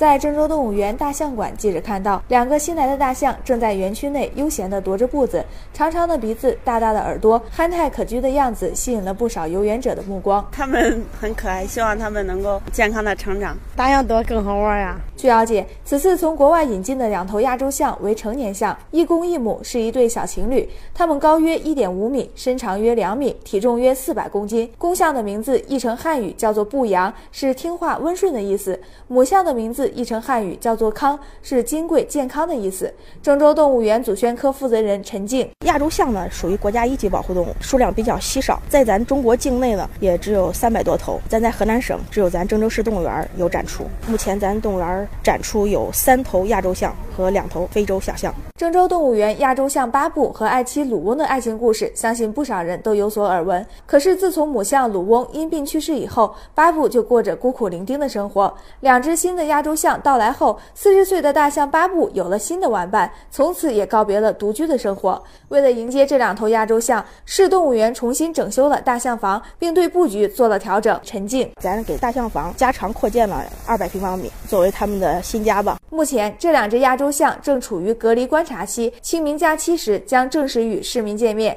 在郑州动物园大象馆，记者看到两个新来的大象正在园区内悠闲地踱着步子，长长的鼻子、大大的耳朵，憨态可掬的样子吸引了不少游园者的目光。它们很可爱，希望它们能够健康的成长。大象多更好玩呀！据了解，此次从国外引进的两头亚洲象为成年象，一公一母，是一对小情侣。它们高约一点五米，身长约两米，体重约四百公斤。公象的名字译成汉语叫做不羊，是听话温顺的意思；母象的名字译成汉语叫做康，是金贵健康的意思。郑州动物园祖宣科负责人陈静：亚洲象呢属于国家一级保护动物，数量比较稀少，在咱中国境内呢也只有三百多头。咱在河南省只有咱郑州市动物园有展出。目前咱动物园展出有三头亚洲象和两头非洲小象。郑州动物园亚洲象巴布和爱妻鲁翁的爱情故事，相信不少人都有所耳闻。可是自从母象鲁翁因病去世以后，巴布就过着孤苦伶仃的生活。两只新的亚洲象到来后，四十岁的大象巴布有了新的玩伴，从此也告别了独居的生活。为了迎接这两头亚洲象，市动物园重新整修了大象房，并对布局做了调整。陈静，咱给大象房加长扩建了二百平方米，作为他们的新家吧。目前，这两只亚洲象正处于隔离观察期，清明假期时将正式与市民见面。